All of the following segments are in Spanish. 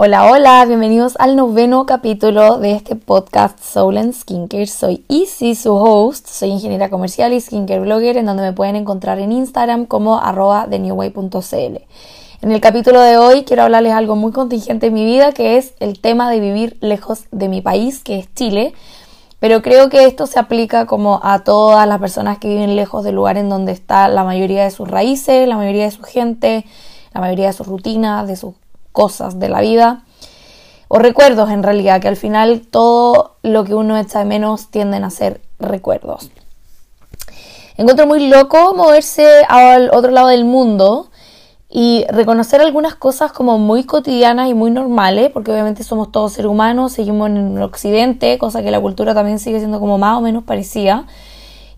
Hola, hola, bienvenidos al noveno capítulo de este podcast Soul and Skincare. Soy Easy, su host, soy ingeniera comercial y skincare blogger, en donde me pueden encontrar en Instagram como arroba thenewway.cl. En el capítulo de hoy quiero hablarles algo muy contingente en mi vida, que es el tema de vivir lejos de mi país, que es Chile. Pero creo que esto se aplica como a todas las personas que viven lejos del lugar en donde está la mayoría de sus raíces, la mayoría de su gente, la mayoría de sus rutinas, de sus cosas de la vida o recuerdos en realidad, que al final todo lo que uno echa de menos tienden a ser recuerdos. Encuentro muy loco moverse al otro lado del mundo y reconocer algunas cosas como muy cotidianas y muy normales, porque obviamente somos todos seres humanos, seguimos en el occidente, cosa que la cultura también sigue siendo como más o menos parecida,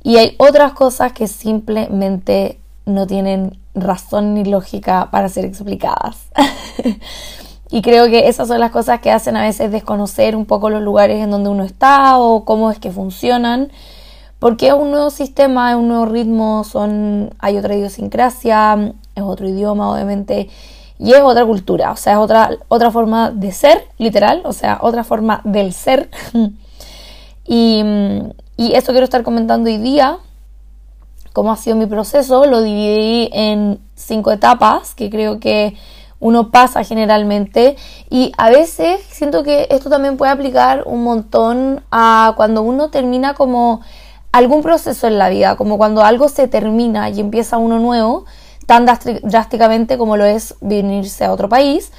y hay otras cosas que simplemente no tienen razón ni lógica para ser explicadas. y creo que esas son las cosas que hacen a veces desconocer un poco los lugares en donde uno está o cómo es que funcionan. Porque es un nuevo sistema, es un nuevo ritmo, son, hay otra idiosincrasia, es otro idioma, obviamente, y es otra cultura, o sea, es otra, otra forma de ser, literal, o sea, otra forma del ser. y, y eso quiero estar comentando hoy día, cómo ha sido mi proceso, lo dividí en cinco etapas que creo que uno pasa generalmente. Y a veces siento que esto también puede aplicar un montón a cuando uno termina como algún proceso en la vida, como cuando algo se termina y empieza uno nuevo, tan drásticamente como lo es venirse a otro país,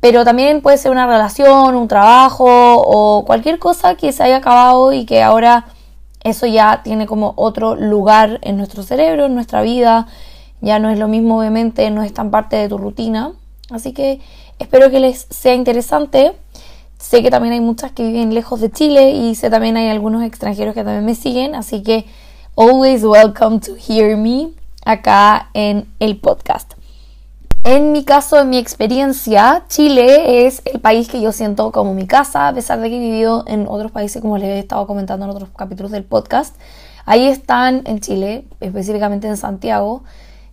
pero también puede ser una relación, un trabajo o cualquier cosa que se haya acabado y que ahora eso ya tiene como otro lugar en nuestro cerebro, en nuestra vida, ya no es lo mismo obviamente, no es tan parte de tu rutina, así que espero que les sea interesante. Sé que también hay muchas que viven lejos de Chile y sé también hay algunos extranjeros que también me siguen, así que always welcome to hear me acá en el podcast. En mi caso, en mi experiencia, Chile es el país que yo siento como mi casa, a pesar de que he vivido en otros países, como les he estado comentando en otros capítulos del podcast. Ahí están en Chile, específicamente en Santiago,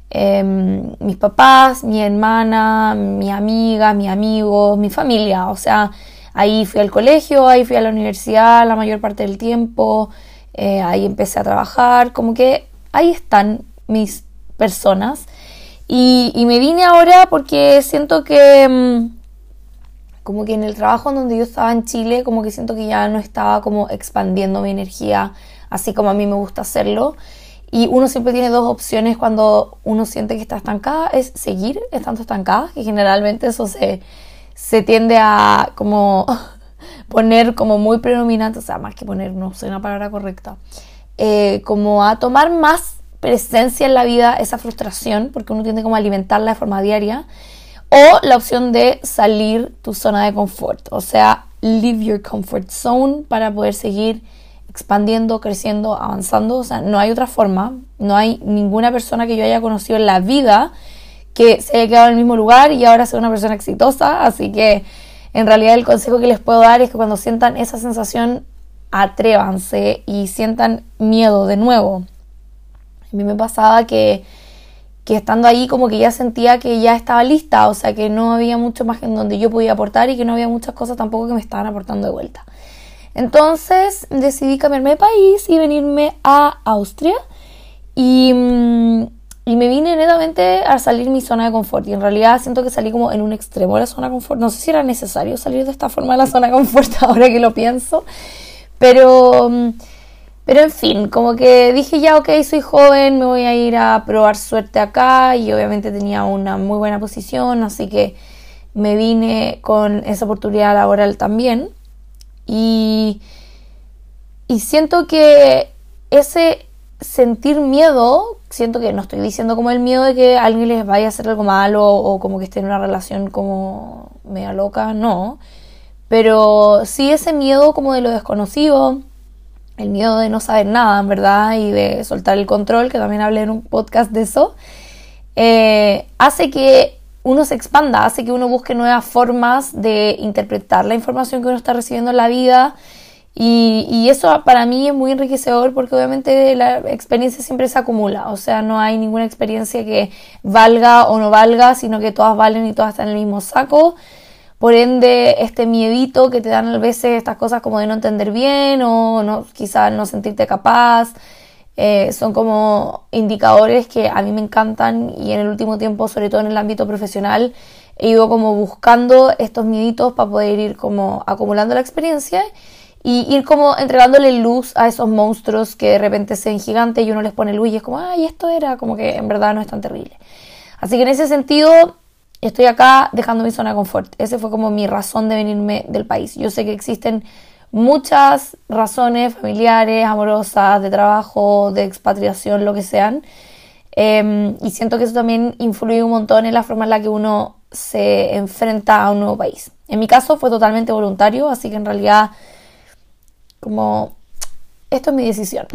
em, mis papás, mi hermana, mi amiga, mi amigo, mi familia. O sea, ahí fui al colegio, ahí fui a la universidad la mayor parte del tiempo, eh, ahí empecé a trabajar, como que ahí están mis personas. Y, me vine ahora porque siento que mm, como que en el trabajo donde yo estaba en Chile, como que siento que ya no estaba como expandiendo mi energía así como a mí me gusta hacerlo. Y uno siempre tiene dos opciones cuando uno siente que está estancada, es seguir estando estancada, que generalmente eso se, se tiende a como poner como muy predominante, o sea, más que poner, no sé una palabra correcta, eh, como a tomar más presencia en la vida esa frustración, porque uno tiende como a alimentarla de forma diaria, o la opción de salir tu zona de confort, o sea, leave your comfort zone para poder seguir expandiendo, creciendo, avanzando, o sea, no hay otra forma, no hay ninguna persona que yo haya conocido en la vida que se haya quedado en el mismo lugar y ahora sea una persona exitosa, así que en realidad el consejo que les puedo dar es que cuando sientan esa sensación, atrévanse y sientan miedo de nuevo, a mí me pasaba que, estando ahí como que ya sentía que ya estaba lista, o sea que no había mucho más en donde yo podía aportar y que no había muchas cosas tampoco que me estaban aportando de vuelta. Entonces decidí cambiarme de país y venirme a Austria y, mm, y me vine netamente a salir mi zona de confort y en realidad siento que salí como en un extremo de la zona de confort. No sé si era necesario salir de esta forma de la zona de confort ahora que lo pienso, pero... Mm, pero en fin, como que dije ya, ok, soy joven, me voy a ir a probar suerte acá y obviamente tenía una muy buena posición, así que me vine con esa oportunidad laboral también. Y, y siento que ese sentir miedo, siento que no estoy diciendo como el miedo de que alguien les vaya a hacer algo malo o como que esté en una relación como media loca, no. Pero sí ese miedo como de lo desconocido, el miedo de no saber nada, en verdad, y de soltar el control, que también hablé en un podcast de eso, eh, hace que uno se expanda, hace que uno busque nuevas formas de interpretar la información que uno está recibiendo en la vida. Y, eso para mí es muy enriquecedor porque obviamente la experiencia siempre se acumula, o sea, no hay ninguna experiencia que valga o no valga, sino que todas valen y todas están en el mismo saco. Por ende, este miedito que te dan a veces estas cosas como de no entender bien o no, quizás no sentirte capaz, eh, son como indicadores que a mí me encantan y en el último tiempo, sobre todo en el ámbito profesional, he ido como buscando estos mieditos para poder ir como acumulando la experiencia y ir como entregándole luz a esos monstruos que de repente se ven gigantes y uno les pone luz y es como, ay, esto era como que en verdad no es tan terrible. Así que en ese sentido, estoy acá dejando mi zona de confort. Ese fue como mi razón de venirme del país. Yo sé que existen muchas razones familiares, amorosas, de trabajo, de expatriación, lo que sean. Em, y siento que eso también influye un montón en la forma en la que uno se enfrenta a un nuevo país. En mi caso fue totalmente voluntario, así que en realidad como esto es mi decisión.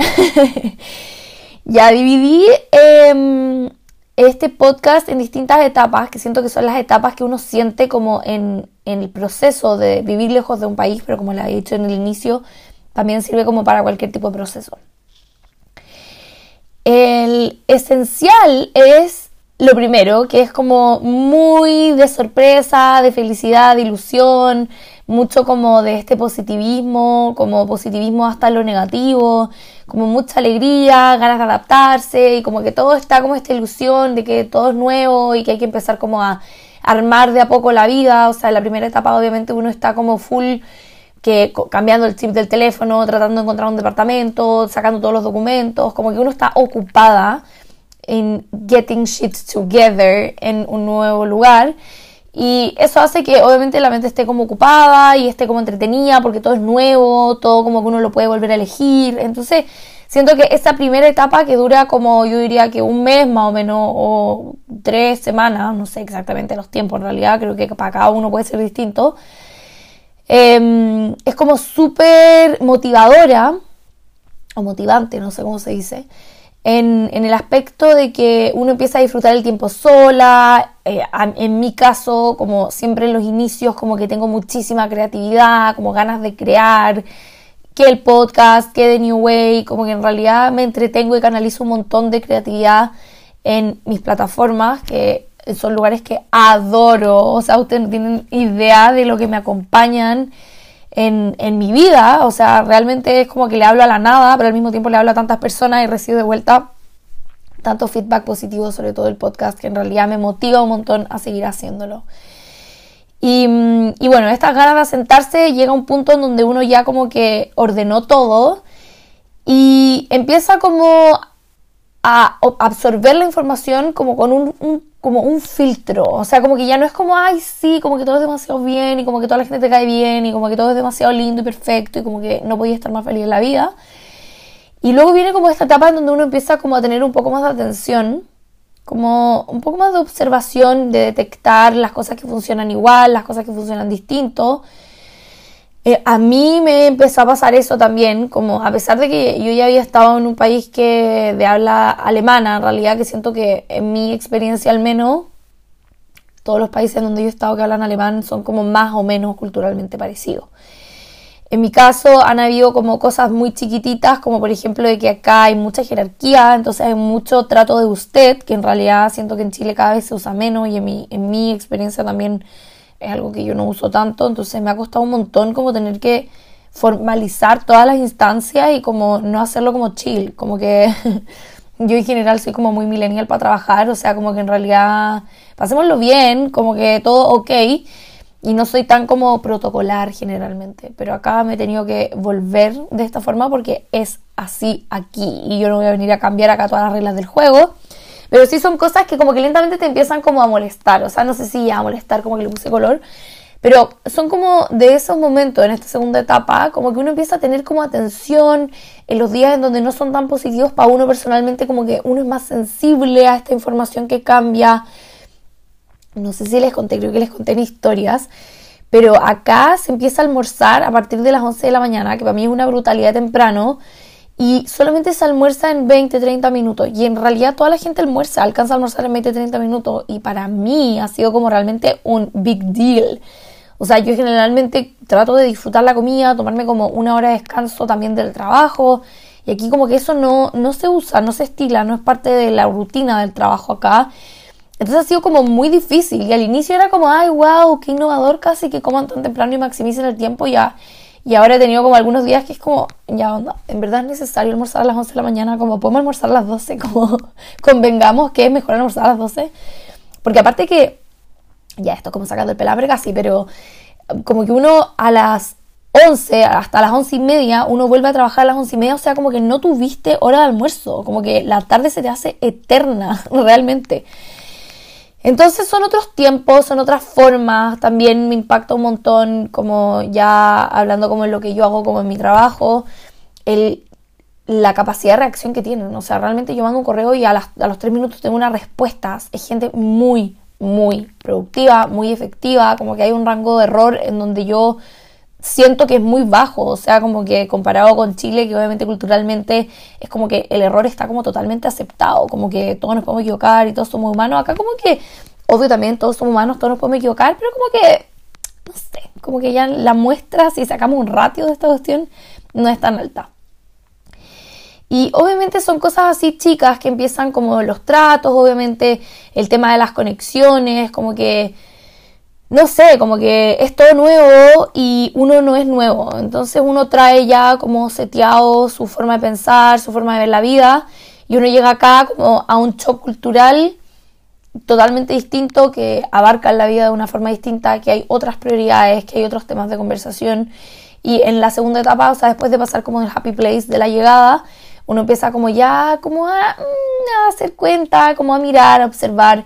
ya dividí em, este podcast en distintas etapas, que siento que son las etapas que uno siente como en, el proceso de vivir lejos de un país, pero como les he dicho en el inicio, también sirve como para cualquier tipo de proceso. El esencial es lo primero, que es como muy de sorpresa, de felicidad, de ilusión, mucho como de este positivismo, como positivismo hasta lo negativo, como mucha alegría, ganas de adaptarse y como que todo está como esta ilusión de que todo es nuevo y que hay que empezar como a armar de a poco la vida, o sea, en la primera etapa obviamente uno está como full que cambiando el chip del teléfono, tratando de encontrar un departamento, sacando todos los documentos, como que uno está ocupada en getting shit together en un nuevo lugar y eso hace que obviamente la mente esté como ocupada y esté como entretenida porque todo es nuevo, todo como que uno lo puede volver a elegir. Entonces, siento que esa primera etapa que dura como yo diría que un mes más o menos o tres semanas, no sé exactamente los tiempos en realidad, creo que para cada uno puede ser distinto, em, es como súper motivadora o motivante, no sé cómo se dice en, el aspecto de que uno empieza a disfrutar el tiempo sola. Eh, en mi caso, como siempre en los inicios, como que tengo muchísima creatividad, como ganas de crear, que el podcast, que The New Way, como que en realidad me entretengo y canalizo un montón de creatividad en mis plataformas, que son lugares que adoro. O sea, ustedes no tienen idea de lo que me acompañan en, mi vida. O sea, realmente es como que le hablo a la nada, pero al mismo tiempo le hablo a tantas personas y recibo de vuelta tanto feedback positivo sobre todo el podcast que en realidad me motiva un montón a seguir haciéndolo. Y, y bueno, estas ganas de asentarse llega a un punto en donde uno ya como que ordenó todo y empieza como a absorber la información como con un, como un filtro. O sea, como que ya no es como, ay, sí, como que todo es demasiado bien y como que toda la gente te cae bien y como que todo es demasiado lindo y perfecto y como que no podía estar más feliz en la vida. Y luego viene como esta etapa en donde uno empieza como a tener un poco más de atención, como un poco más de observación, de detectar las cosas que funcionan igual, las cosas que funcionan distinto eh, a mí me empezó a pasar eso también, como a pesar de que yo ya había estado en un país que de habla alemana, en realidad que siento que en mi experiencia al menos, todos los países donde yo he estado que hablan alemán son como más o menos culturalmente parecidos. En mi caso han habido como cosas muy chiquititas, como por ejemplo de que acá hay mucha jerarquía, entonces hay mucho trato de usted, que en realidad siento que en Chile cada vez se usa menos y en mi, en mi experiencia también es algo que yo no uso tanto, entonces me ha costado un montón como tener que formalizar todas las instancias y como no hacerlo como chill, como que yo en general soy como muy millennial para trabajar, o sea, como que en realidad pasémoslo bien, como que todo ok y no soy tan como protocolar generalmente, pero acá me he tenido que volver de esta forma porque es así aquí y yo no voy a venir a cambiar acá todas las reglas del juego pero sí son cosas que como que lentamente te empiezan como a molestar. O sea, no sé si ya a molestar como que le puse color. Pero son como de esos momentos en esta segunda etapa, como que uno empieza a tener como atención en los días en donde no son tan positivos para uno personalmente, como que uno es más sensible a esta información que cambia. No sé si les conté, creo que les conté en historias. Pero acá se empieza a almorzar a partir de las 11 de la mañana, que para mí es una brutalidad temprano y solamente se almuerza en 20, 30 minutos. Y en realidad toda la gente almuerza, alcanza a almorzar en 20, 30 minutos. Y para mí ha sido como realmente un big deal. O sea, yo generalmente trato de disfrutar la comida, tomarme como una hora de descanso también del trabajo. Y aquí como que eso no, no se usa, no se estila, no es parte de la rutina del trabajo acá. Entonces ha sido como muy difícil y al inicio era como, ay, wow, qué innovador casi que coman tan temprano y maximicen el tiempo ya. Y ahora he tenido como algunos días que es como, ya onda, en verdad es necesario almorzar a las 11 de la mañana, como podemos almorzar a las 12, como convengamos que es mejor almorzar a las 12. Porque aparte que, ya esto como sacando el pelabre casi, pero como que uno a las 11 hasta las 11 y media, uno vuelve a trabajar a las 11 y media, o sea, como que no tuviste hora de almuerzo, como que la tarde se te hace eterna, realmente. Entonces son otros tiempos, son otras formas, también me impacta un montón, como ya hablando como en lo que yo hago, como en mi trabajo, el, la capacidad de reacción que tienen. O sea, realmente yo mando un correo y a, a los tres minutos tengo una respuesta. Es gente muy, muy productiva, muy efectiva, como que hay un rango de error en donde yo siento que es muy bajo, o sea, como que comparado con Chile, que obviamente culturalmente es como que el error está como totalmente aceptado, como que todos nos podemos equivocar y todos somos humanos, acá como que, obvio también todos somos humanos, todos nos podemos equivocar, pero como que, no sé, como que ya la muestra, si sacamos un ratio de esta cuestión, no es tan alta. Y obviamente son cosas así chicas que empiezan como los tratos, obviamente el tema de las conexiones, como que no sé, como que es todo nuevo y uno no es nuevo. Entonces uno trae ya como seteado su forma de pensar, su forma de ver la vida y uno llega acá como a un shock cultural totalmente distinto que abarca la vida de una forma distinta, que hay otras prioridades, que hay otros temas de conversación. Y en la segunda etapa, o sea, después de pasar como el happy place de la llegada, uno empieza como ya como a, mm, a hacer cuenta, como a mirar, a observar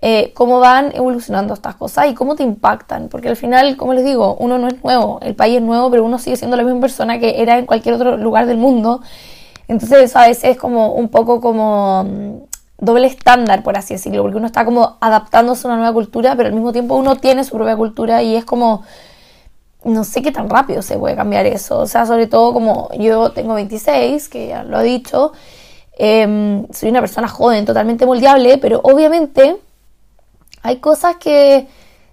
eh, cómo van evolucionando estas cosas y cómo te impactan. Porque al final, como les digo, uno no es nuevo, el país es nuevo, pero uno sigue siendo la misma persona que era en cualquier otro lugar del mundo. Entonces eso a veces es como un poco como mm, doble estándar, por así decirlo, porque uno está como adaptándose a una nueva cultura, pero al mismo tiempo uno tiene su propia cultura y es como, no sé qué tan rápido se puede cambiar eso. O sea, sobre todo como yo tengo 26, que ya lo he dicho, em, soy una persona joven, totalmente moldeable, pero obviamente hay cosas que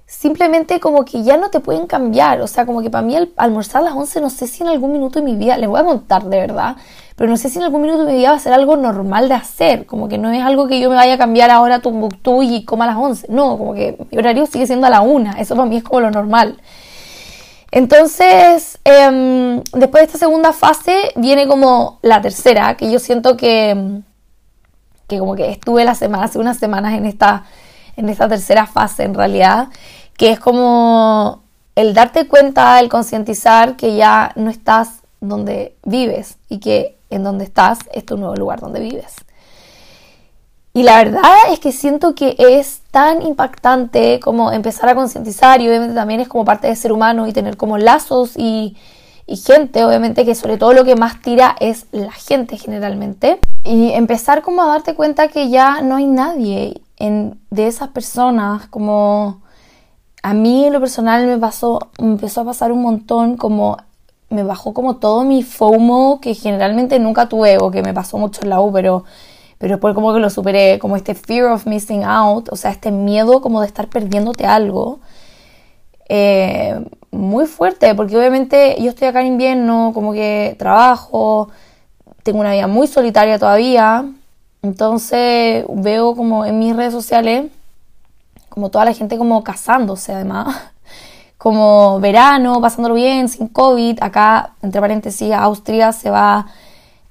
simplemente como que ya no te pueden cambiar. O sea, como que para mí al almorzar a las 11 no sé si en algún minuto de mi vida, les voy a contar de verdad, pero no sé si en algún minuto de mi vida va a ser algo normal de hacer. Como que no es algo que yo me vaya a cambiar ahora a Tumbuktu y coma a las 11. No, como que mi horario sigue siendo a la 1. Eso para mí es como lo normal. Entonces, em, después de esta segunda fase viene como la tercera, que yo siento que, que como que estuve la semana, hace unas semanas en esta en esta tercera fase en realidad, que es como el darte cuenta, el concientizar que ya no estás donde vives y que en donde estás es tu nuevo lugar donde vives. Y la verdad es que siento que es tan impactante como empezar a concientizar y obviamente también es como parte de ser humano y tener como lazos y, y gente, obviamente que sobre todo lo que más tira es la gente generalmente. Y empezar como a darte cuenta que ya no hay nadie en, de esas personas, como a mí en lo personal me pasó, me empezó a pasar un montón, como me bajó como todo mi FOMO que generalmente nunca tuve o que me pasó mucho en la U, pero, pero después como que lo superé, como este fear of missing out, o sea, este miedo como de estar perdiéndote algo. Eh, muy fuerte, porque obviamente yo estoy acá en invierno, como que trabajo, tengo una vida muy solitaria todavía, entonces veo como en mis redes sociales, como toda la gente como casándose además, como verano, pasándolo bien, sin COVID. Acá, entre paréntesis, Austria se va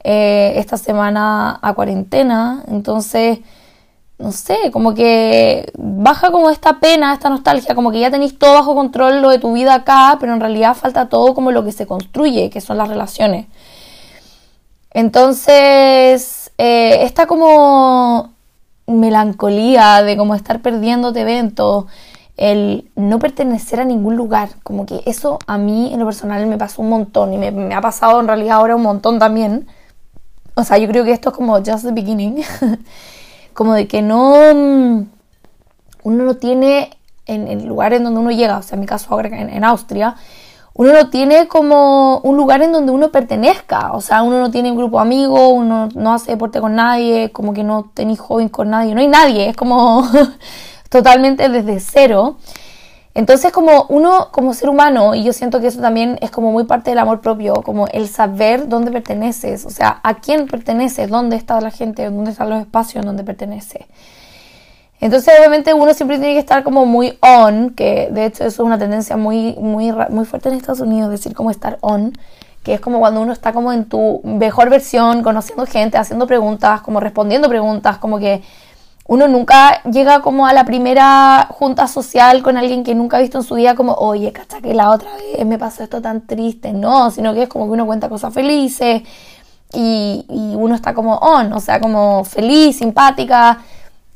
eh, esta semana a cuarentena. Entonces, no sé, como que baja como esta pena, esta nostalgia, como que ya tenéis todo bajo control lo de tu vida acá, pero en realidad falta todo como lo que se construye, que son las relaciones. Entonces, eh, esta como melancolía de como estar perdiéndote eventos, el no pertenecer a ningún lugar, como que eso a mí en lo personal me pasó un montón y me, ha pasado en realidad ahora un montón también. O sea, yo creo que esto es como just the beginning, como de que no, mm, uno no tiene en el lugar en donde uno llega, o sea, en mi caso ahora en Austria, uno no tiene como un lugar en donde uno pertenezca, o sea, uno no tiene un grupo de amigos, uno no hace deporte con nadie, como que no tenéis joven con nadie, no hay nadie, es como totalmente desde cero. Entonces como uno como ser humano, y yo siento que eso también es como muy parte del amor propio, como el saber dónde perteneces, o sea, a quién perteneces, dónde está la gente, dónde están los espacios en donde pertenece. Entonces, obviamente, uno siempre tiene que estar como muy on, que de hecho eso es una tendencia muy, muy, muy fuerte en Estados Unidos, decir como estar on, que es como cuando uno está como en tu mejor versión, conociendo gente, haciendo preguntas, como respondiendo preguntas, como que uno nunca llega como a la primera junta social con alguien que nunca ha visto en su día como, oye, cacha que la otra vez me pasó esto tan triste, no, sino que es como que uno cuenta cosas felices y, y uno está como on, o sea, como feliz, simpática,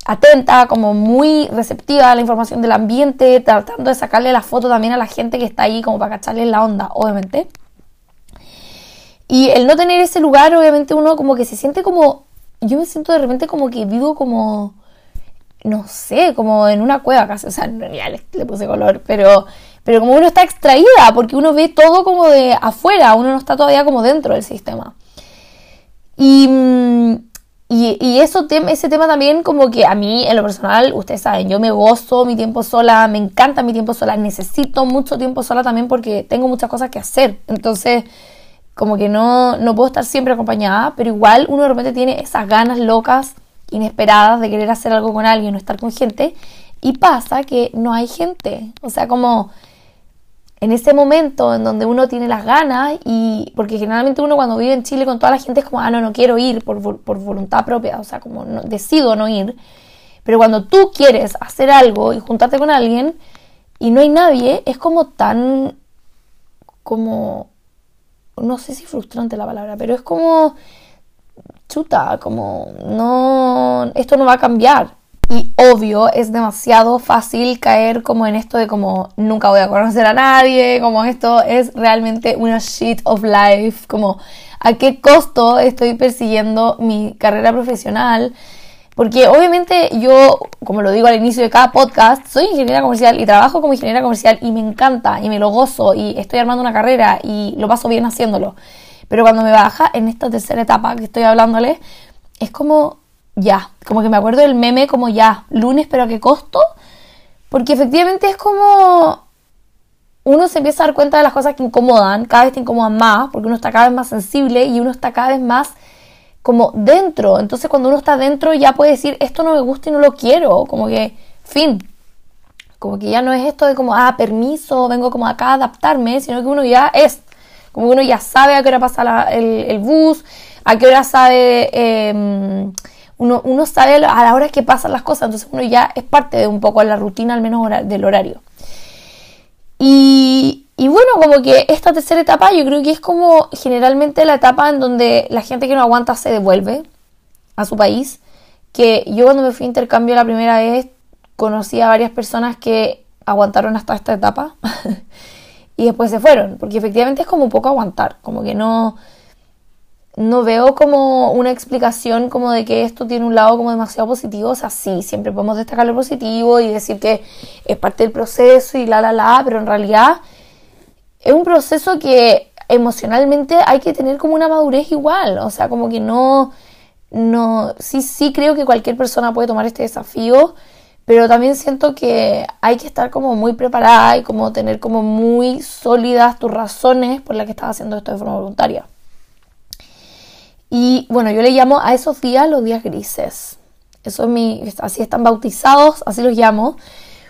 atenta, como muy receptiva a la información del ambiente, tratando de sacarle la foto también a la gente que está ahí como para cacharle la onda, obviamente. Y el no tener ese lugar, obviamente uno como que se siente como, yo me siento de repente como que vivo como, no sé, como en una cueva casi, o sea, ya le, le puse color, pero, pero como uno está extraída, porque uno ve todo como de afuera, uno no está todavía como dentro del sistema. Y, mm, y, eso, ese tema también como que a mí, en lo personal, ustedes saben, yo me gozo mi tiempo sola, me encanta mi tiempo sola, necesito mucho tiempo sola también porque tengo muchas cosas que hacer. Entonces, como que no, no puedo estar siempre acompañada, pero igual uno de repente tiene esas ganas locas, inesperadas de querer hacer algo con alguien o estar con gente. Y pasa que no hay gente. O sea, como en ese momento en donde uno tiene las ganas y porque generalmente uno cuando vive en Chile con toda la gente es como, ah, no, no quiero ir por, voluntad propia, o sea, como no, decido no ir. Pero cuando tú quieres hacer algo y juntarte con alguien y no hay nadie, es como tan, como, no sé si frustrante la palabra, pero es como, chuta, como, no, esto no va a cambiar. Y obvio, es demasiado fácil caer como en esto de como nunca voy a conocer a nadie, como esto es realmente una shit of life, como a qué costo estoy persiguiendo mi carrera profesional. Porque obviamente yo, como lo digo al inicio de cada podcast, soy ingeniera comercial y trabajo como ingeniera comercial y me encanta y me lo gozo y estoy armando una carrera y lo paso bien haciéndolo. Pero cuando me baja en esta tercera etapa que estoy hablándole, es como ya. Como que me acuerdo del meme como ya, lunes, pero a qué costo. Porque efectivamente es como uno se empieza a dar cuenta de las cosas que incomodan, cada vez te incomodan más, porque uno está cada vez más sensible y uno está cada vez más como dentro. Entonces cuando uno está dentro ya puede decir, esto no me gusta y no lo quiero, como que, fin. Como que ya no es esto de como, ah, permiso, vengo como acá a adaptarme, sino que uno ya es. Como que uno ya sabe a qué hora pasa el, bus, a qué hora sabe... Eh, uno, uno sabe a la hora que pasan las cosas, entonces uno ya es parte de un poco la rutina, al menos del horario. Y, y, bueno, como que esta tercera etapa yo creo que es como generalmente la etapa en donde la gente que no aguanta se devuelve a su país. Que yo cuando me fui a intercambio la primera vez conocí a varias personas que aguantaron hasta esta etapa y después se fueron, porque efectivamente es como un poco aguantar, como que no no veo como una explicación como de que esto tiene un lado como demasiado positivo. O sea, sí, siempre podemos destacar lo positivo y decir que es parte del proceso y la, la, la, pero en realidad es un proceso que emocionalmente hay que tener como una madurez igual. O sea, como que no, no, sí, sí creo que cualquier persona puede tomar este desafío, pero también siento que hay que estar como muy preparada y como tener como muy sólidas tus razones por las que estás haciendo esto de forma voluntaria. Y bueno, yo le llamo a esos días los días grises. Eso es mi, así están bautizados, así los llamo,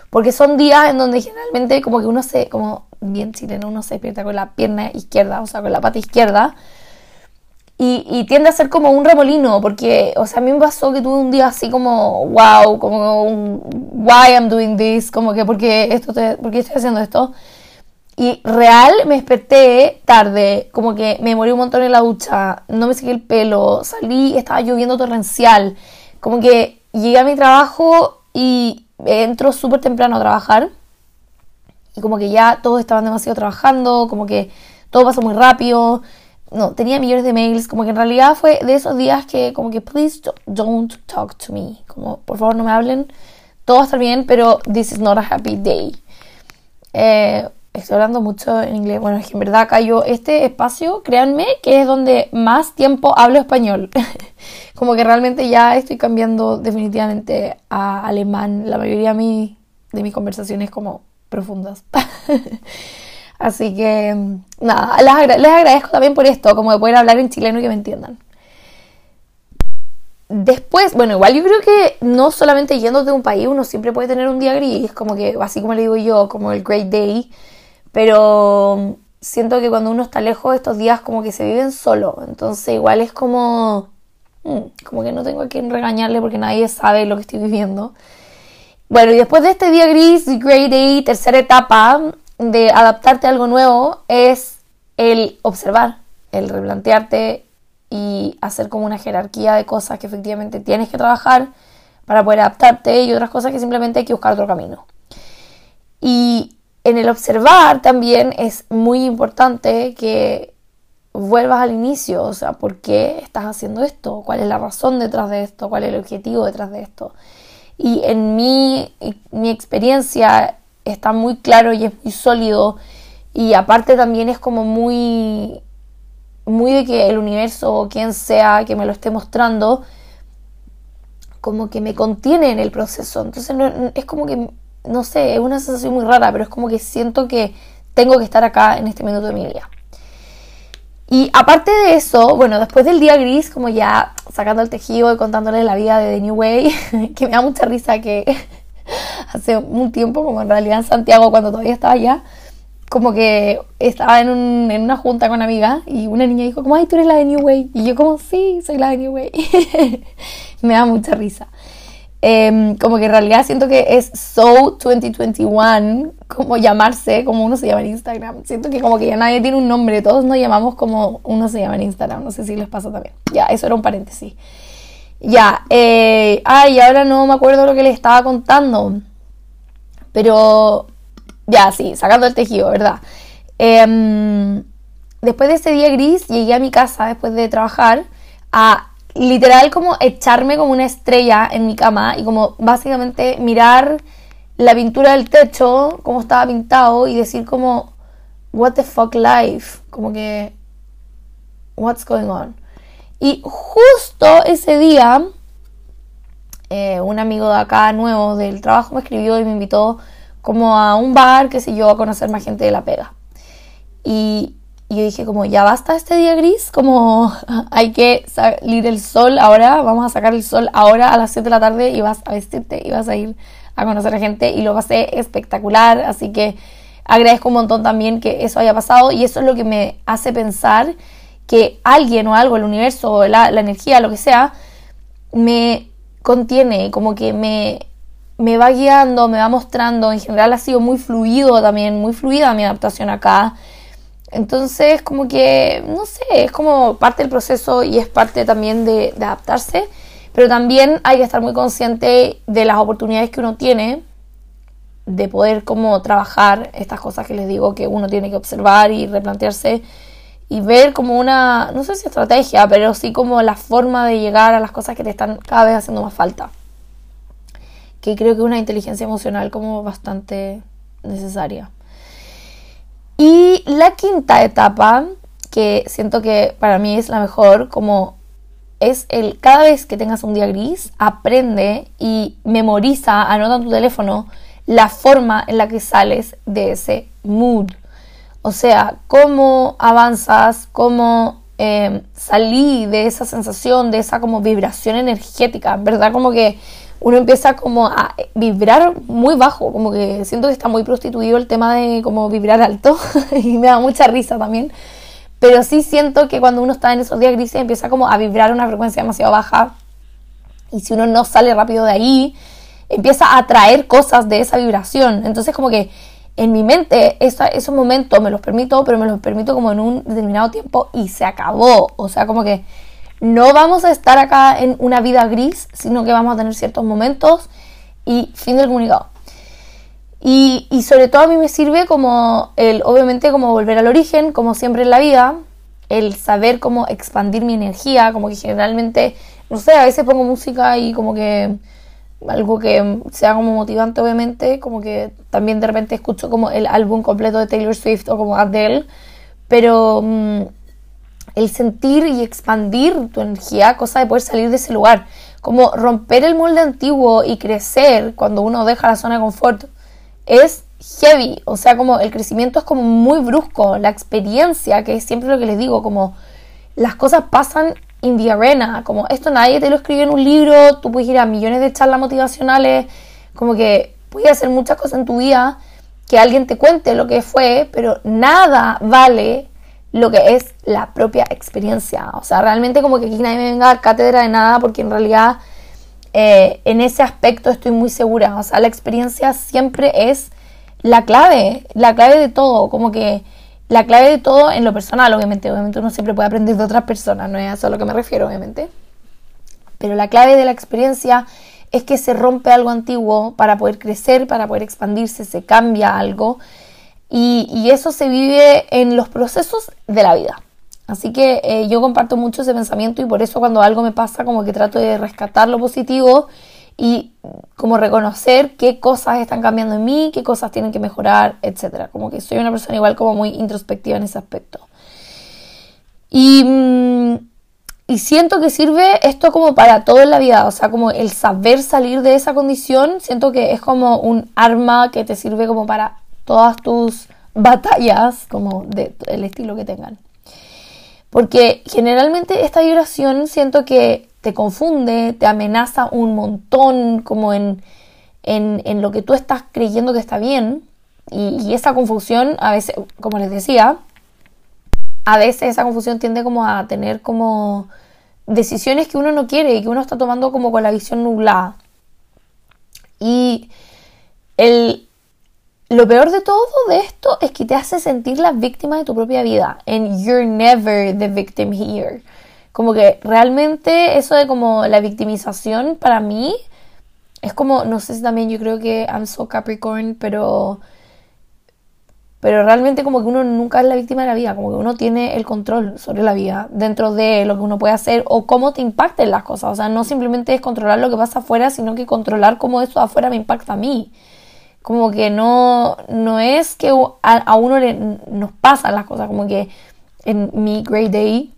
porque son días en donde generalmente como que uno se, como bien chileno, uno se despierta con la pierna izquierda, o sea, con la pata izquierda, y, tiende a ser como un remolino, porque, o sea, a mí me pasó que tuve un día así como, wow, como why I'm doing this, como que, porque esto, te, porque estoy haciendo esto? Y real me desperté tarde, como que me morí un montón en la ducha, no me sequé el pelo, salí, estaba lloviendo torrencial, como que llegué a mi trabajo y entro súper temprano a trabajar. Y como que ya todos estaban demasiado trabajando, como que todo pasó muy rápido, no, tenía millones de mails, como que en realidad fue de esos días que como que please don't talk to me, como por favor no me hablen, todo va a estar bien, pero this is not a happy day. Eh, estoy hablando mucho en inglés. Bueno, es que en verdad acá yo, este espacio, créanme, que es donde más tiempo hablo español. Como que realmente ya estoy cambiando definitivamente a alemán. La mayoría de, de mis conversaciones como profundas. Así que, nada, les, les, agradezco también por esto, como de poder hablar en chileno y que me entiendan. después, bueno, igual yo creo que no solamente yendo de un país uno siempre puede tener un día gris, como que, así como le digo yo, como el Great Day, pero siento que cuando uno está lejos estos días como que se viven solo, entonces igual es como, mm, como que no tengo a quien regañarle porque nadie sabe lo que estoy viviendo. Bueno, y después de este día gris, Great Day, tercera etapa de adaptarte a algo nuevo, es el observar, el replantearte y hacer como una jerarquía de cosas que efectivamente tienes que trabajar para poder adaptarte y otras cosas que simplemente hay que buscar otro camino. Y en el observar también es muy importante que vuelvas al inicio, o sea, ¿por qué estás haciendo esto? ¿Cuál es la razón detrás de esto? ¿Cuál es el objetivo detrás de esto? Y en mi, mi experiencia está muy claro y es muy sólido y aparte también es como muy muy de que el universo o quien sea que me lo esté mostrando como que me contiene en el proceso entonces es como que no sé, es una sensación muy rara, pero es como que siento que tengo que estar acá en este minuto de mi vida. Y aparte de eso, bueno, después del día gris, como ya sacando el tejido y contándoles la vida de The New Way, que me da mucha risa que hace un tiempo, como en realidad en Santiago, cuando todavía estaba allá, como que estaba en, un, en una junta con amigas y una niña dijo como, ay, tú eres la de New Way. Y yo como, sí, soy la de New Way. me da mucha risa. Em, como que en realidad siento que es So 2021, como llamarse, como uno se llama en Instagram. Siento que como que ya nadie tiene un nombre, todos nos llamamos como uno se llama en Instagram, no sé si les pasa también. Ya, eso era un paréntesis. Ya, eh, ay, ahora no me acuerdo lo que les estaba contando, pero ya, sí, sacando el tejido, ¿verdad? Em, después de ese día gris, llegué a mi casa después de trabajar a literal como echarme como una estrella en mi cama y como básicamente mirar la pintura del techo, como estaba pintado y decir como, what the fuck life, como que, what's going on. Y justo ese día, eh, un amigo de acá nuevo del trabajo me escribió y me invitó como a un bar, qué sé yo, a conocer más gente de la pega. Y y yo dije como, ya basta este día gris, como hay que salir el sol ahora, vamos a sacar el sol ahora a las 7 de la tarde y vas a vestirte y vas a ir a conocer a gente y lo pasé espectacular, así que agradezco un montón también que eso haya pasado y eso es lo que me hace pensar que alguien o algo, el universo, la, la energía, lo que sea, me contiene, como que me, me va guiando, me va mostrando, en general ha sido muy fluido también, muy fluida mi adaptación acá entonces, como que, no sé, es como parte del proceso y es parte también de, adaptarse, pero también hay que estar muy consciente de las oportunidades que uno tiene de poder como trabajar estas cosas que les digo que uno tiene que observar y replantearse y ver como una, no sé si estrategia, pero sí como la forma de llegar a las cosas que te están cada vez haciendo más falta. Que creo que es una inteligencia emocional como bastante necesaria. Y la quinta etapa, que siento que para mí es la mejor, como es el cada vez que tengas un día gris, aprende y memoriza, anota en tu teléfono la forma en la que sales de ese mood. O sea, cómo avanzas, cómo eh, salí de esa sensación, de esa como vibración energética, ¿verdad? Como que uno empieza como a vibrar muy bajo, como que siento que está muy prostituido el tema de como vibrar alto y me da mucha risa también. Pero sí siento que cuando uno está en esos días grises empieza como a vibrar una frecuencia demasiado baja y si uno no sale rápido de ahí, empieza a atraer cosas de esa vibración. Entonces como que en mi mente esos momentos me los permito, pero me los permito como en un determinado tiempo y se acabó. O sea, como que no vamos a estar acá en una vida gris, sino que vamos a tener ciertos momentos y fin del comunicado. Y, y, sobre todo a mí me sirve como el, obviamente, como volver al origen, como siempre en la vida, el saber cómo expandir mi energía, como que generalmente, no sé, a veces pongo música y como que algo que sea como motivante, obviamente, como que también de repente escucho como el álbum completo de Taylor Swift o como Adele, pero... Mm, el sentir y expandir tu energía, cosa de poder salir de ese lugar, como romper el molde antiguo y crecer cuando uno deja la zona de confort, es heavy, o sea, como el crecimiento es como muy brusco, la experiencia, que es siempre lo que les digo, como las cosas pasan in the arena, como esto nadie te lo escribe en un libro, tú puedes ir a millones de charlas motivacionales, como que puedes hacer muchas cosas en tu vida, que alguien te cuente lo que fue, pero nada vale lo que es la propia experiencia. O sea, realmente como que aquí nadie me venga a dar cátedra de nada, porque en realidad eh, en ese aspecto estoy muy segura. O sea, la experiencia siempre es la clave, la clave de todo, como que la clave de todo en lo personal, obviamente, obviamente uno siempre puede aprender de otras personas, no es a eso a lo que me refiero, obviamente. Pero la clave de la experiencia es que se rompe algo antiguo para poder crecer, para poder expandirse, se cambia algo y, eso se vive en los procesos de la vida. Así que eh, yo comparto mucho ese pensamiento y por eso cuando algo me pasa como que trato de rescatar lo positivo y como reconocer qué cosas están cambiando en mí, qué cosas tienen que mejorar, etcétera. Como que soy una persona igual como muy introspectiva en ese aspecto. Y, mm, y siento que sirve esto como para todo en la vida, o sea, como el saber salir de esa condición, siento que es como un arma que te sirve como para todas tus batallas, como del estilo que tengan. Porque generalmente esta vibración siento que te confunde, te amenaza un montón como en, en, lo que tú estás creyendo que está bien. Y, esa confusión, a veces, como les decía, a veces esa confusión tiende como a tener como decisiones que uno no quiere y que uno está tomando como con la visión nublada. Y el, lo peor de todo de esto es que te hace sentir la víctima de tu propia vida. And you're never the victim here. Como que realmente eso de como la victimización para mí es como, no sé si también yo creo que I'm so Capricorn, pero pero realmente como que uno nunca es la víctima de la vida, como que uno tiene el control sobre la vida dentro de lo que uno puede hacer o cómo te impacten las cosas. O sea, no simplemente es controlar lo que pasa afuera, sino que controlar cómo eso afuera me impacta a mí. Como que no, no es que a, uno le, nos pasan las cosas, como que en mi Great Day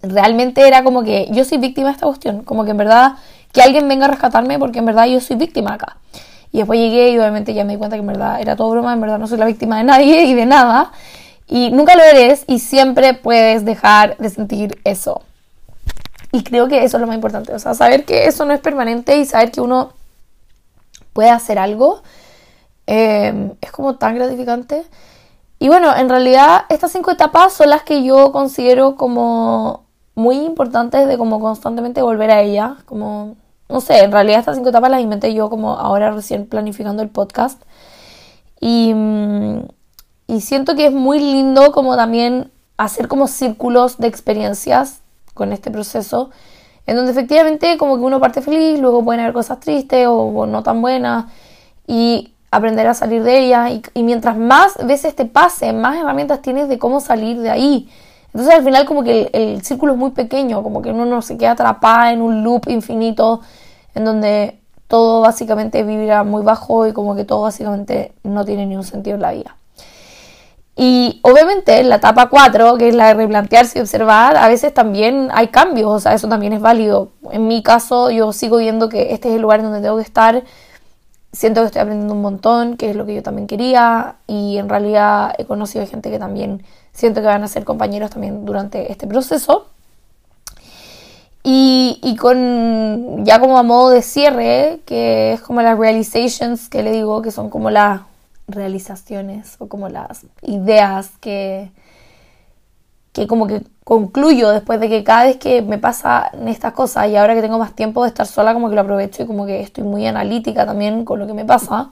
realmente era como que yo soy víctima de esta cuestión, como que en verdad que alguien venga a rescatarme porque en verdad yo soy víctima acá. Y después llegué y obviamente ya me di cuenta que en verdad era todo broma, en verdad no soy la víctima de nadie y de nada. Y nunca lo eres y siempre puedes dejar de sentir eso. Y creo que eso es lo más importante, o sea, saber que eso no es permanente y saber que uno puede hacer algo eh, es como tan gratificante. Y bueno, en realidad estas cinco etapas son las que yo considero como muy importantes de como constantemente volver a ella, como, no sé, en realidad estas cinco etapas las inventé yo como ahora recién planificando el podcast. Y, mm, y siento que es muy lindo como también hacer como círculos de experiencias con este proceso, en donde efectivamente como que uno parte feliz, luego pueden haber cosas tristes o, no tan buenas, y aprender a salir de ellas, y, mientras más veces te pase, más herramientas tienes de cómo salir de ahí. Entonces al final como que el, círculo es muy pequeño, como que uno no se queda atrapada en un loop infinito en donde todo básicamente vibra muy bajo y como que todo básicamente no tiene ningún sentido en la vida. Y obviamente en la etapa 4, que es la de replantearse y observar, a veces también hay cambios, o sea, eso también es válido. En mi caso, yo sigo viendo que este es el lugar donde tengo que estar, siento que estoy aprendiendo un montón, que es lo que yo también quería, y en realidad he conocido gente que también siento que van a ser compañeros también durante este proceso. Y, con ya como a modo de cierre, que es como las realizations que le digo, que son como las realizaciones o como las ideas que, que como que concluyo después de que cada vez que me pasan estas cosas y ahora que tengo más tiempo de estar sola como que lo aprovecho y como que estoy muy analítica también con lo que me pasa.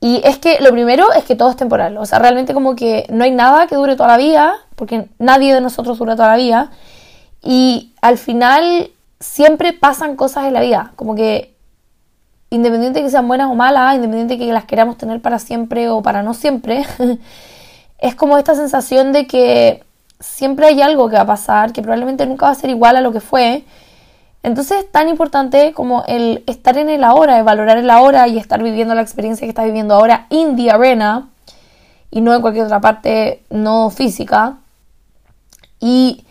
Y es que lo primero es que todo es temporal, o sea, realmente como que no hay nada que dure toda la vida, porque nadie de nosotros dura toda la vida, y al final siempre pasan cosas en la vida, como que independiente de que sean buenas o malas, independiente de que las queramos tener para siempre o para no siempre, es como esta sensación de que siempre hay algo que va a pasar, que probablemente nunca va a ser igual a lo que fue, entonces es tan importante como el estar en el ahora, el valorar el ahora y estar viviendo la experiencia que estás viviendo ahora in the arena y no en cualquier otra parte no física. Y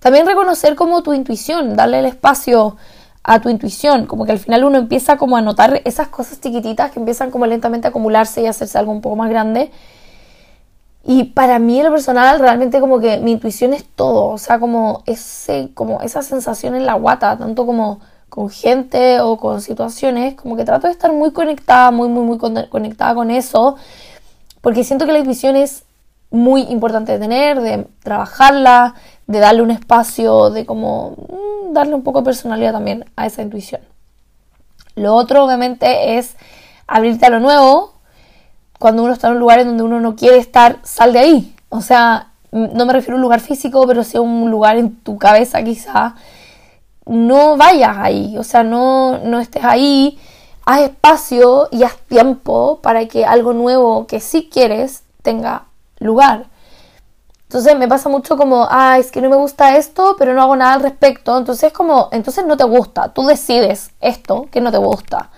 también reconocer como tu intuición, darle el espacio a tu intuición, como que al final uno empieza como a notar esas cosas chiquititas que empiezan como lentamente a acumularse y a hacerse algo un poco más grande. Y para mí lo personal realmente como que mi intuición es todo, o sea, como ese como esa sensación en la guata, tanto como con gente o con situaciones, como que trato de estar muy conectada, muy muy muy conectada con eso, porque siento que la intuición es muy importante de tener, de trabajarla, de darle un espacio, de como mm, darle un poco de personalidad también a esa intuición. Lo otro obviamente es abrirte a lo nuevo. Cuando uno está en un lugar en donde uno no quiere estar, sal de ahí. O sea, no me refiero a un lugar físico, pero sí a un lugar en tu cabeza quizá. No vayas ahí, o sea, no, no estés ahí. Haz espacio y haz tiempo para que algo nuevo que sí quieres tenga lugar. Entonces me pasa mucho como, ah, es que no me gusta esto, pero no hago nada al respecto. Entonces como, entonces no te gusta, tú decides esto que no te gusta.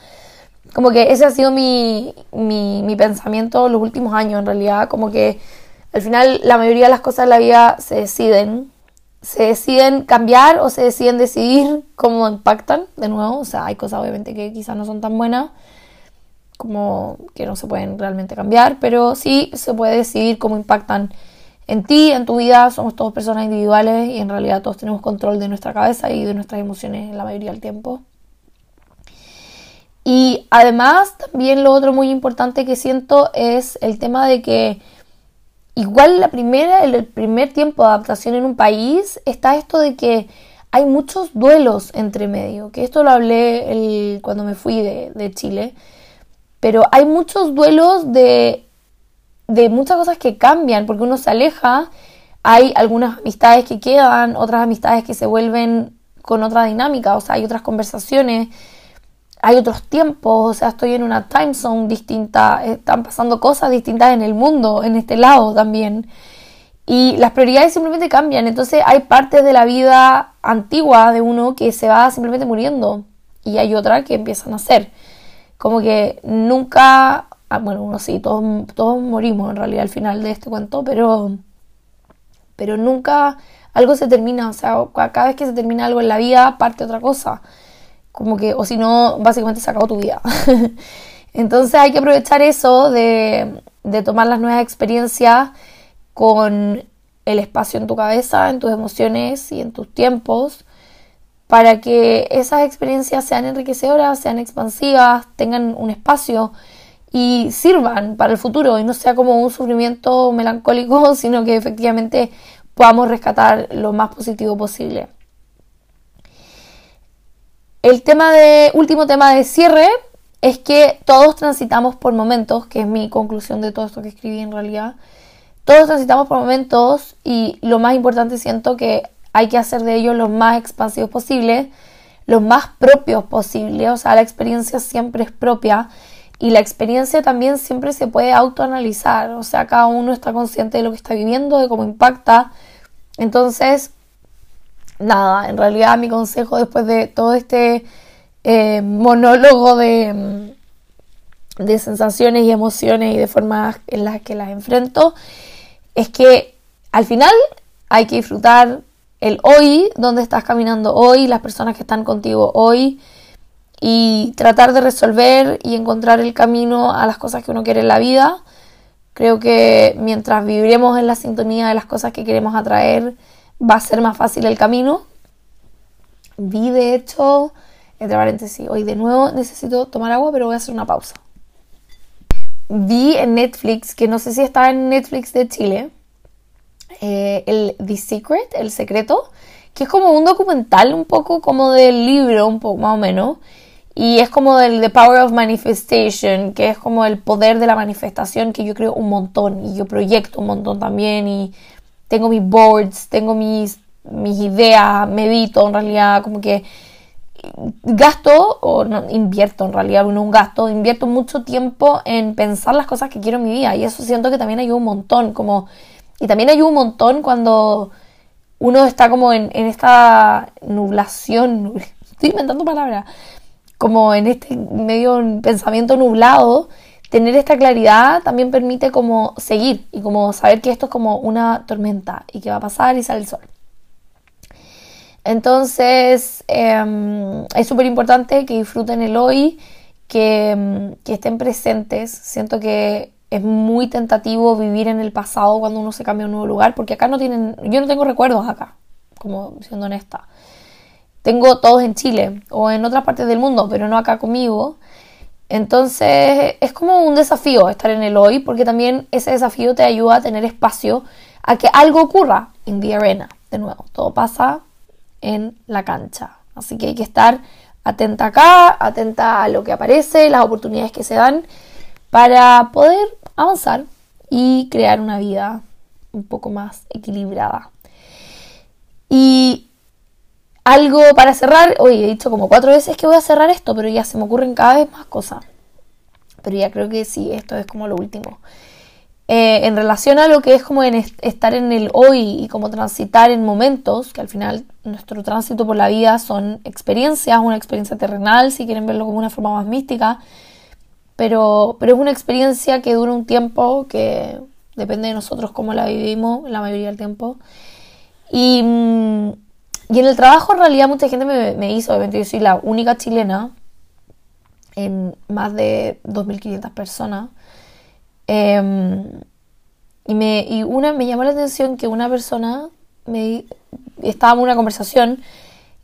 Como que ese ha sido mi, mi, mi pensamiento los últimos años en realidad, como que al final la mayoría de las cosas de la vida se deciden, se deciden cambiar o se deciden decidir cómo impactan de nuevo. O sea, hay cosas obviamente que quizás no son tan buenas como que no se pueden realmente cambiar, pero sí se puede decidir cómo impactan en ti, en tu vida. Somos todos personas individuales y en realidad todos tenemos control de nuestra cabeza y de nuestras emociones la mayoría del tiempo. Y además también lo otro muy importante que siento es el tema de que igual la primera, el primer tiempo de adaptación en un país está esto de que hay muchos duelos entre medio, que esto lo hablé cuando me fui de Chile pero hay muchos duelos de, de muchas cosas que cambian, porque uno se aleja, hay algunas amistades que quedan, otras amistades que se vuelven con otra dinámica, o sea, hay otras conversaciones, hay otros tiempos, o sea, estoy en una time zone distinta, están pasando cosas distintas en el mundo, en este lado también. Y las prioridades simplemente cambian, entonces hay partes de la vida antigua de uno que se va simplemente muriendo y hay otra que empiezan a nacer como que nunca, ah, bueno, uno sí, todos, todos morimos en realidad al final de este cuento, pero, pero nunca algo se termina, o sea, cada vez que se termina algo en la vida parte otra cosa, como que, o si no, básicamente se acabó tu vida. Entonces hay que aprovechar eso de, de tomar las nuevas experiencias con el espacio en tu cabeza, en tus emociones y en tus tiempos para que esas experiencias sean enriquecedoras, sean expansivas, tengan un espacio y sirvan para el futuro y no sea como un sufrimiento melancólico, sino que efectivamente podamos rescatar lo más positivo posible. El tema de último tema de cierre es que todos transitamos por momentos, que es mi conclusión de todo esto que escribí en realidad. Todos transitamos por momentos y lo más importante siento que hay que hacer de ellos los más expansivos posibles, los más propios posibles, o sea, la experiencia siempre es propia y la experiencia también siempre se puede autoanalizar, o sea, cada uno está consciente de lo que está viviendo, de cómo impacta. Entonces, nada, en realidad mi consejo después de todo este eh, monólogo de, de sensaciones y emociones y de formas en las que las enfrento, es que al final hay que disfrutar el hoy, dónde estás caminando hoy, las personas que están contigo hoy y tratar de resolver y encontrar el camino a las cosas que uno quiere en la vida. Creo que mientras viviremos en la sintonía de las cosas que queremos atraer, va a ser más fácil el camino. Vi, de hecho, entre paréntesis, hoy de nuevo necesito tomar agua, pero voy a hacer una pausa. Vi en Netflix, que no sé si está en Netflix de Chile, eh, el The Secret, El Secreto, que es como un documental un poco como del libro, un poco más o menos. Y es como del The Power of Manifestation, que es como el poder de la manifestación que yo creo un montón y yo proyecto un montón también y tengo mis boards, tengo mis, mis ideas, medito en realidad, como que gasto, o no, invierto en realidad, no un gasto, invierto mucho tiempo en pensar las cosas que quiero en mi vida y eso siento que también ayuda un montón, como y también ayuda un montón cuando uno está como en, esta nublación, estoy inventando palabras, como en este medio pensamiento nublado, tener esta claridad también permite como seguir y como saber que esto es como una tormenta y que va a pasar y sale el sol. Entonces em, es súper importante que disfruten el hoy, que, em, que estén presentes. Siento que es muy tentativo vivir en el pasado cuando uno se cambia a un nuevo lugar, porque acá no tienen, yo no tengo recuerdos acá, como siendo honesta. Tengo todos en Chile o en otras partes del mundo, pero no acá conmigo. Entonces es como un desafío estar en el hoy, porque también ese desafío te ayuda a tener espacio a que algo ocurra en the arena. De nuevo, todo pasa en la cancha. Así que hay que estar atenta acá, atenta a lo que aparece, las oportunidades que se dan para poder avanzar y crear una vida un poco más equilibrada. Y algo para cerrar, hoy he dicho como cuatro veces que voy a cerrar esto, pero ya se me ocurren cada vez más cosas. Pero ya creo que sí, esto es como lo último. Eh, en relación a lo que es como en estar en el hoy y como transitar en momentos, que al final nuestro tránsito por la vida son experiencias, una experiencia terrenal, si quieren verlo como una forma más mística, pero, pero es una experiencia que dura un tiempo, que depende de nosotros cómo la vivimos la mayoría del tiempo. Y, y en el trabajo en realidad mucha gente me, hizo, obviamente yo soy la única chilena en más de 2.500 personas Em, y, me, y una, me llamó la atención que una persona me, estaba en una conversación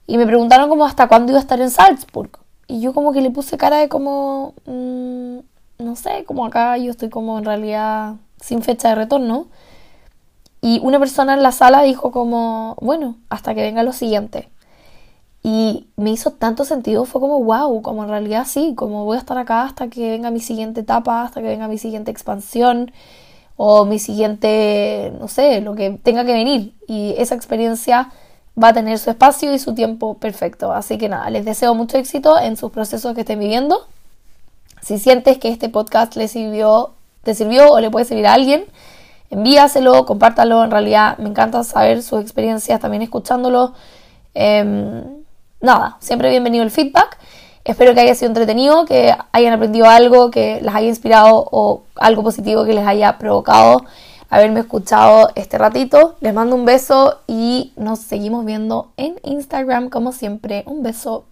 y me preguntaron como hasta cuándo iba a estar en Salzburg. Y yo como que le puse cara de como, mm, no sé, como acá yo estoy como en realidad sin fecha de retorno. Y una persona en la sala dijo como, bueno, hasta que venga lo siguiente. Y me hizo tanto sentido, fue como wow, como en realidad sí, como voy a estar acá hasta que venga mi siguiente etapa, hasta que venga mi siguiente expansión o mi siguiente, no sé, lo que tenga que venir. Y esa experiencia va a tener su espacio y su tiempo perfecto. Así que nada, les deseo mucho éxito en sus procesos que estén viviendo. Si sientes que este podcast le sirvió, te sirvió o le puede servir a alguien, envíaselo, compártalo. En realidad me encanta saber sus experiencias, también escuchándolo. Em, nada, siempre bienvenido el feedback. Espero que haya sido entretenido, que hayan aprendido algo, que les haya inspirado o algo positivo que les haya provocado haberme escuchado este ratito. Les mando un beso y nos seguimos viendo en Instagram como siempre. Un beso.